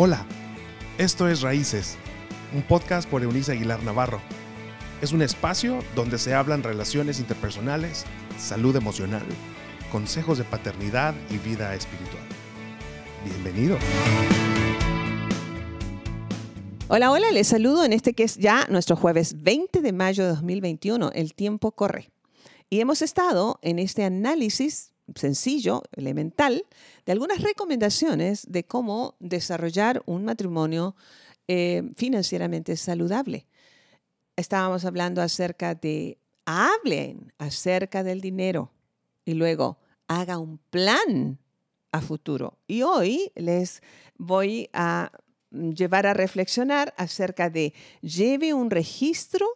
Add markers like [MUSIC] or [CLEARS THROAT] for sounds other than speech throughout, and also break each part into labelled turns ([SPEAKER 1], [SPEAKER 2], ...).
[SPEAKER 1] Hola, esto es Raíces, un podcast por Eunice Aguilar Navarro. Es un espacio donde se hablan relaciones interpersonales, salud emocional, consejos de paternidad y vida espiritual. Bienvenido.
[SPEAKER 2] Hola, hola, les saludo en este que es ya nuestro jueves 20 de mayo de 2021. El tiempo corre. Y hemos estado en este análisis sencillo, elemental, de algunas recomendaciones de cómo desarrollar un matrimonio eh, financieramente saludable. Estábamos hablando acerca de hablen acerca del dinero y luego haga un plan a futuro. Y hoy les voy a llevar a reflexionar acerca de lleve un registro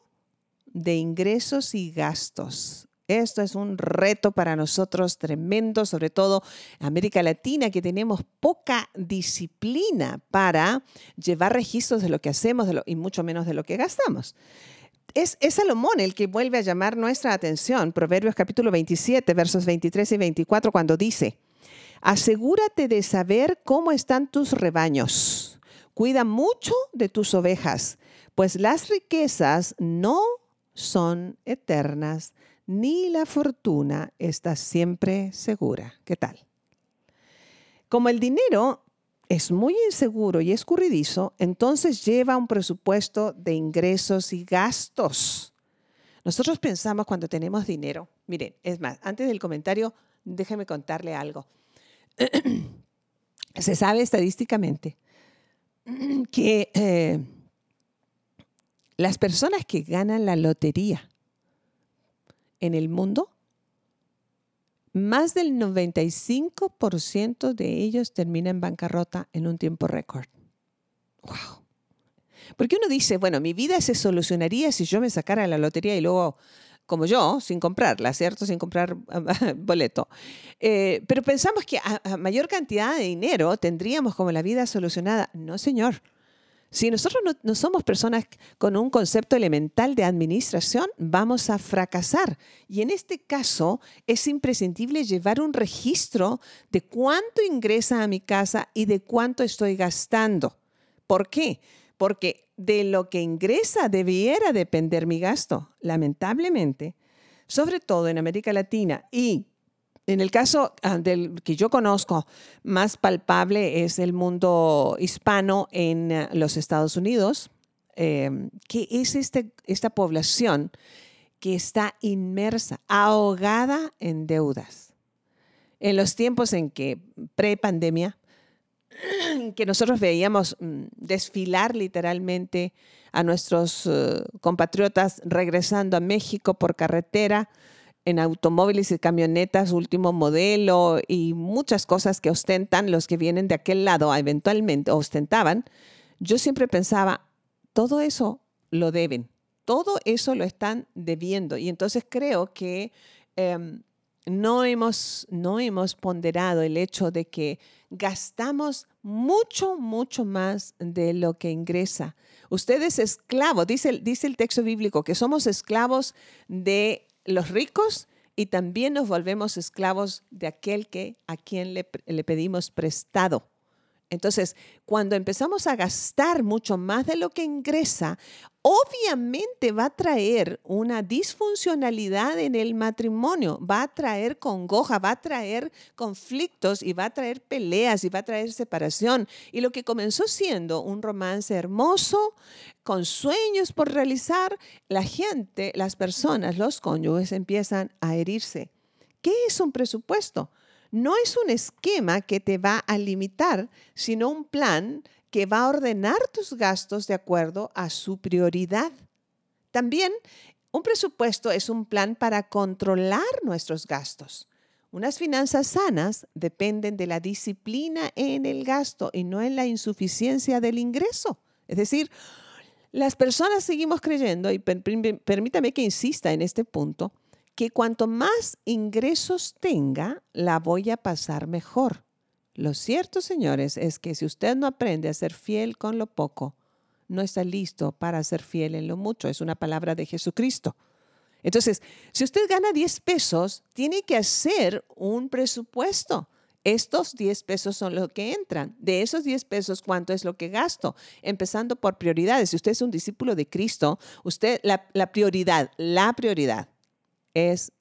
[SPEAKER 2] de ingresos y gastos esto es un reto para nosotros tremendo, sobre todo América Latina, que tenemos poca disciplina para llevar registros de lo que hacemos y mucho menos de lo que gastamos. Es, es, Salomón el que vuelve a llamar nuestra atención, Proverbios capítulo 27, versos 23 y 24, cuando dice, asegúrate de saber cómo están tus rebaños, cuida mucho de tus ovejas, pues las riquezas no son eternas, ni la fortuna está siempre segura. ¿Qué tal? Como el dinero es muy inseguro y escurridizo, entonces lleva un presupuesto de ingresos y gastos. Nosotros pensamos cuando tenemos dinero, miren, es más, antes del comentario, déjeme contarle algo. [CLEARS THROAT] Se sabe estadísticamente [CLEARS THROAT] que eh, las personas que ganan la lotería en el mundo, más del 95% de ellos termina en bancarrota en un tiempo récord. ¡Wow! Porque uno dice, bueno, mi vida se solucionaría si yo me sacara la lotería y luego, como yo, sin comprarla, ¿cierto? Sin comprar [LAUGHS] boleto. Eh, pero pensamos que a mayor cantidad de dinero tendríamos como la vida solucionada. No, señor. Si nosotros no, somos personas con un concepto elemental de administración, vamos a fracasar. Y en este caso es imprescindible llevar un registro de cuánto ingresa a mi casa y de cuánto estoy gastando. ¿Por qué? Porque de lo que ingresa debiera depender mi gasto. Lamentablemente, sobre todo en América Latina y en el caso ah, del que yo conozco, más palpable es el mundo hispano en eh, los Estados Unidos, em, que es este, esta población que está inmersa, ahogada en deudas. En los tiempos en que, pre-pandemia, [CLEARS THROAT] que nosotros veíamos mm, desfilar literalmente a nuestros eh, compatriotas regresando a México por carretera, en automóviles y camionetas último modelo y muchas cosas que ostentan los que vienen de aquel lado, eventualmente ostentaban, yo siempre pensaba, todo eso lo deben, todo eso lo están debiendo. Y entonces creo que em, no, hemos, no hemos ponderado el hecho de que gastamos mucho, mucho más de lo que ingresa. Usted es esclavo, dice, dice el texto bíblico, que somos esclavos de los ricos y también nos volvemos esclavos de aquel que a quien le, le pedimos prestado. Entonces, cuando empezamos a gastar mucho más de lo que ingresa, obviamente va a traer una disfuncionalidad en el matrimonio, va a traer congoja, va a traer conflictos y va a traer peleas y va a traer separación. Y lo que comenzó siendo un romance hermoso, con sueños por realizar, la gente, las personas, los cónyuges empiezan a herirse. ¿Qué es un presupuesto? No es un esquema que te va a limitar, sino un plan que va a ordenar tus gastos de acuerdo a su prioridad. También un presupuesto es un plan para controlar nuestros gastos. Unas finanzas sanas dependen de la disciplina en el gasto y no en la insuficiencia del ingreso. Es decir, las personas seguimos creyendo, y permítame que insista en este punto, que cuanto más ingresos tenga, la voy a pasar mejor. Lo cierto, señores, es que si usted no aprende a ser fiel con lo poco, no está listo para ser fiel en lo mucho. Es una palabra de Jesucristo. Entonces, si usted gana 10 pesos, tiene que hacer un presupuesto Estos 10 pesos son los que entran. De esos 10 pesos, ¿cuánto es lo que gasto? Empezando por prioridades. Si usted es un discípulo de Cristo, usted, la, la prioridad, la prioridad es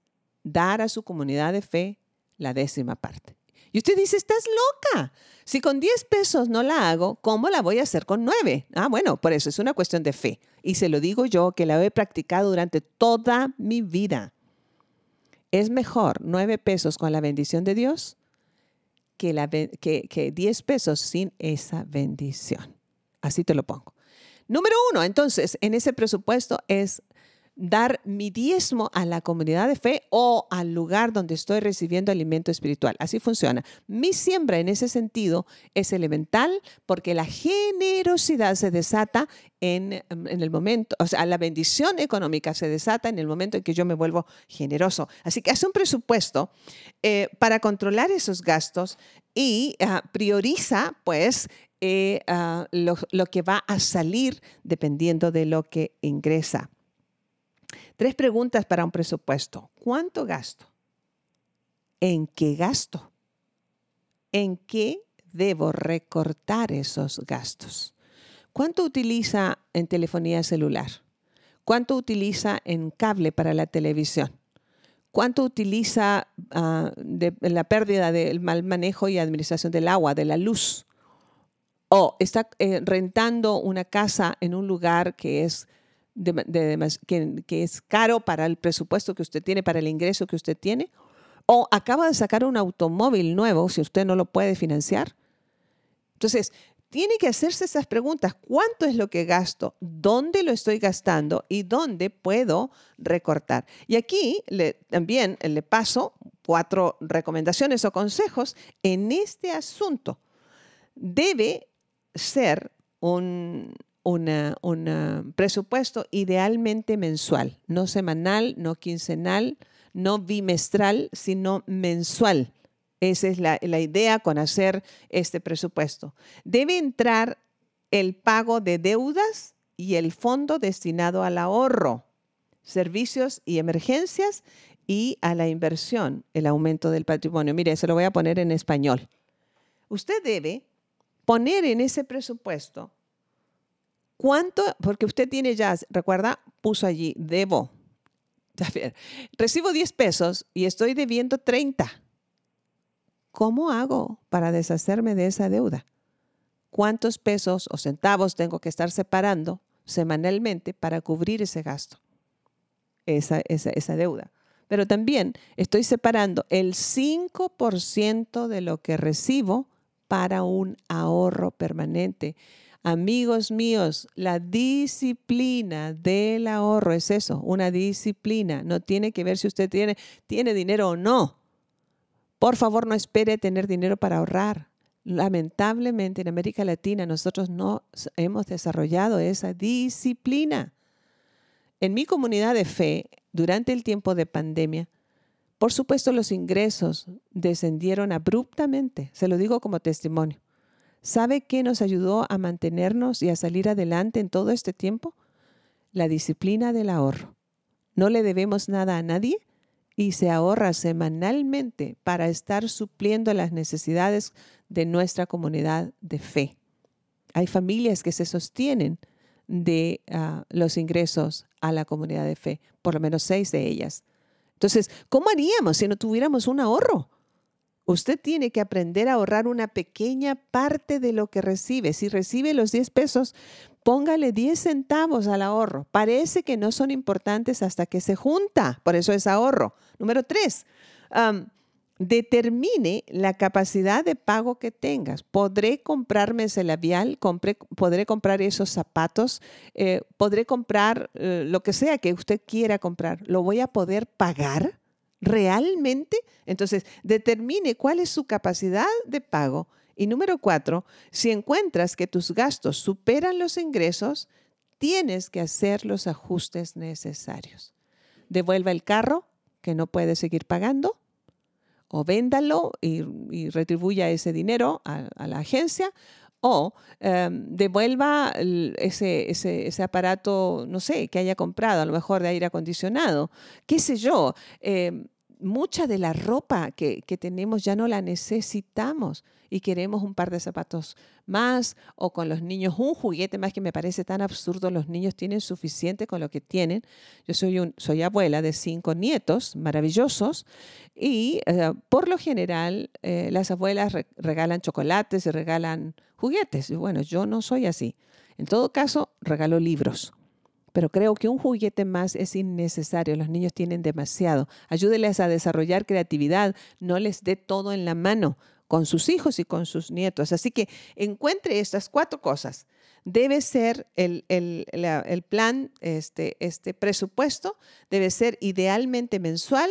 [SPEAKER 2] dar a su comunidad de fe la décima parte. Y usted dice, estás loca. Si con 10 pesos no la hago, ¿cómo la voy a hacer con 9? Ah, bueno, por eso es una cuestión de fe. Y se lo digo yo que la he practicado durante toda mi vida. Es mejor 9 pesos con la bendición de Dios que, la, que, que 10 pesos sin esa bendición. Así te lo pongo. Número uno, entonces, en ese presupuesto es dar mi diezmo a la comunidad de fe o al lugar donde estoy recibiendo alimento espiritual. Así funciona. Mi siembra en ese sentido es elemental porque la generosidad se desata en, el momento, o sea, la bendición económica se desata en el momento en que yo me vuelvo generoso. Así que hace un presupuesto eh, para controlar esos gastos y ah, prioriza, pues, eh, ah, lo que va a salir dependiendo de lo que ingresa. Tres preguntas para un presupuesto. ¿Cuánto gasto? ¿En qué gasto? ¿En qué debo recortar esos gastos? ¿Cuánto utiliza en telefonía celular? ¿Cuánto utiliza en cable para la televisión? ¿Cuánto utiliza uh, de, la pérdida del mal manejo y administración del agua, de la luz? ¿O está eh, rentando una casa en un lugar que es que, es caro para el presupuesto que usted tiene, para el ingreso que usted tiene, o acaba de sacar un automóvil nuevo si usted no lo puede financiar. Entonces, tiene que hacerse esas preguntas. ¿Cuánto es lo que gasto? ¿Dónde lo estoy gastando? ¿Y dónde puedo recortar? Y aquí también le paso cuatro recomendaciones o consejos en este asunto. Debe ser un, un presupuesto idealmente mensual, no semanal, no quincenal, no bimestral, sino mensual. Esa es la, la, idea con hacer este presupuesto. Debe entrar el pago de deudas y el fondo destinado al ahorro, servicios y emergencias y a la inversión, el aumento del patrimonio. Mire, se lo voy a poner en español. Usted debe poner en ese presupuesto ¿Cuánto? Porque usted tiene ya, recuerda, puso allí, debo. Recibo 10 pesos y estoy debiendo 30. ¿Cómo hago para deshacerme de esa deuda? ¿Cuántos pesos o centavos tengo que estar separando semanalmente para cubrir ese gasto, esa, esa, deuda? Pero también estoy separando el 5% de lo que recibo para un ahorro permanente Amigos míos, la disciplina del ahorro es eso, una disciplina. No tiene que ver si usted tiene, tiene dinero o no. Por favor, no espere tener dinero para ahorrar. Lamentablemente en América Latina nosotros no hemos desarrollado esa disciplina. En mi comunidad de fe, durante el tiempo de pandemia, por supuesto los ingresos descendieron abruptamente, se lo digo como testimonio. ¿Sabe qué nos ayudó a mantenernos y a salir adelante en todo este tiempo? La disciplina del ahorro. No le debemos nada a nadie y se ahorra semanalmente para estar supliendo las necesidades de nuestra comunidad de fe. Hay familias que se sostienen de ah, los ingresos a la comunidad de fe, por lo menos seis de ellas. Entonces, ¿cómo haríamos si no tuviéramos un ahorro? Usted tiene que aprender a ahorrar una pequeña parte de lo que recibe. Si recibe los 10 pesos, póngale 10 centavos al ahorro. Parece que no son importantes hasta que se junta, por eso es ahorro. Número 3, determine la capacidad de pago que tengas. ¿Podré comprarme ese labial? ¿Podré comprar esos zapatos? Eh, ¿Podré comprar eh, lo que sea que usted quiera comprar? ¿Lo voy a poder pagar? Realmente, entonces determine cuál es su capacidad de pago. Y número cuatro, si encuentras que tus gastos superan los ingresos, tienes que hacer los ajustes necesarios. Devuelva el carro que no puede seguir pagando o véndalo y, retribuya ese dinero a, la agencia o em, devuelva ese, ese, aparato, no sé, que haya comprado, a lo mejor de aire acondicionado, qué sé yo. Em, mucha de la ropa que, que, tenemos ya no la necesitamos y queremos un par de zapatos más o con los niños un juguete más que me parece tan absurdo. Los niños tienen suficiente con lo que tienen. Yo soy, un, soy abuela de cinco nietos maravillosos y eh, por lo general eh, las abuelas regalan chocolates y regalan juguetes. Bueno, yo no soy así. En todo caso, regalo libros pero creo que un juguete más es innecesario. Los niños tienen demasiado. Ayúdeles a desarrollar creatividad, no les dé todo en la mano con sus hijos y con sus nietos. Así que encuentre estas cuatro cosas. Debe ser el, plan, este, este, presupuesto, debe ser idealmente mensual,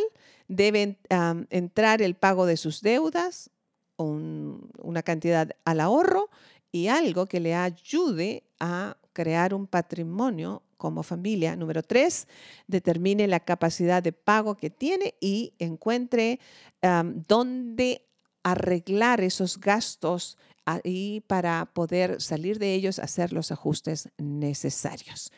[SPEAKER 2] debe entrar el pago de sus deudas, una cantidad al ahorro y algo que le ayude a crear un patrimonio como familia. Número tres, determine la capacidad de pago que tiene y encuentre dónde arreglar esos gastos y para poder salir de ellos, hacer los ajustes necesarios.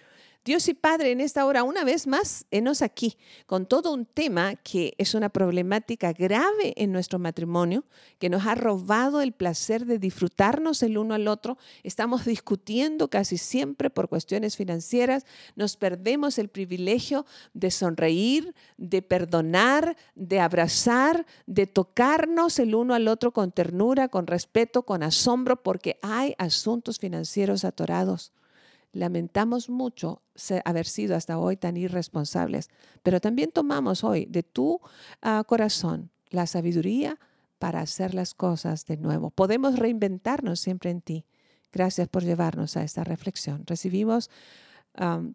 [SPEAKER 2] Dios y Padre, en esta hora, una vez más, enos aquí con todo un tema que es una problemática grave en nuestro matrimonio, que nos ha robado el placer de disfrutarnos el uno al otro. Estamos discutiendo casi siempre por cuestiones financieras, nos perdemos el privilegio de sonreír, de perdonar, de abrazar, de tocarnos el uno al otro con ternura, con respeto, con asombro, porque hay asuntos financieros atorados. Lamentamos mucho haber sido hasta hoy tan irresponsables, pero también tomamos hoy de tu ah, corazón la sabiduría para hacer las cosas de nuevo. Podemos reinventarnos siempre en ti. Gracias por llevarnos a esta reflexión. Recibimos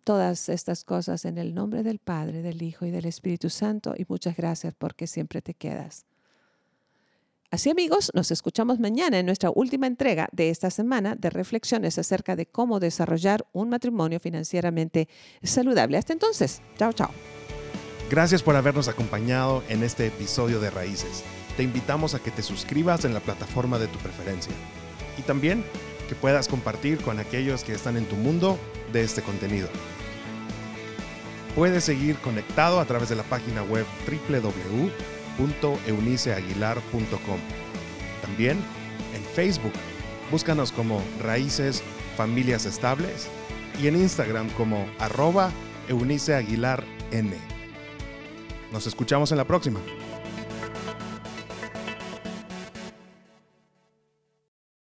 [SPEAKER 2] todas estas cosas en el nombre del Padre, del Hijo y del Espíritu Santo y muchas gracias porque siempre te quedas. Así amigos, nos escuchamos mañana en nuestra última entrega de esta semana de reflexiones acerca de cómo desarrollar un matrimonio financieramente saludable. Hasta entonces, chao, chao.
[SPEAKER 1] Gracias por habernos acompañado en este episodio de Raíces. Te invitamos a que te suscribas en la plataforma de tu preferencia y también que puedas compartir con aquellos que están en tu mundo de este contenido. Puedes seguir conectado a través de la página web www www.euniceaguilar.com. También en Facebook, búscanos como Raíces Familias Estables y en Instagram como arroba Eunice Aguilar N. Nos escuchamos en la próxima.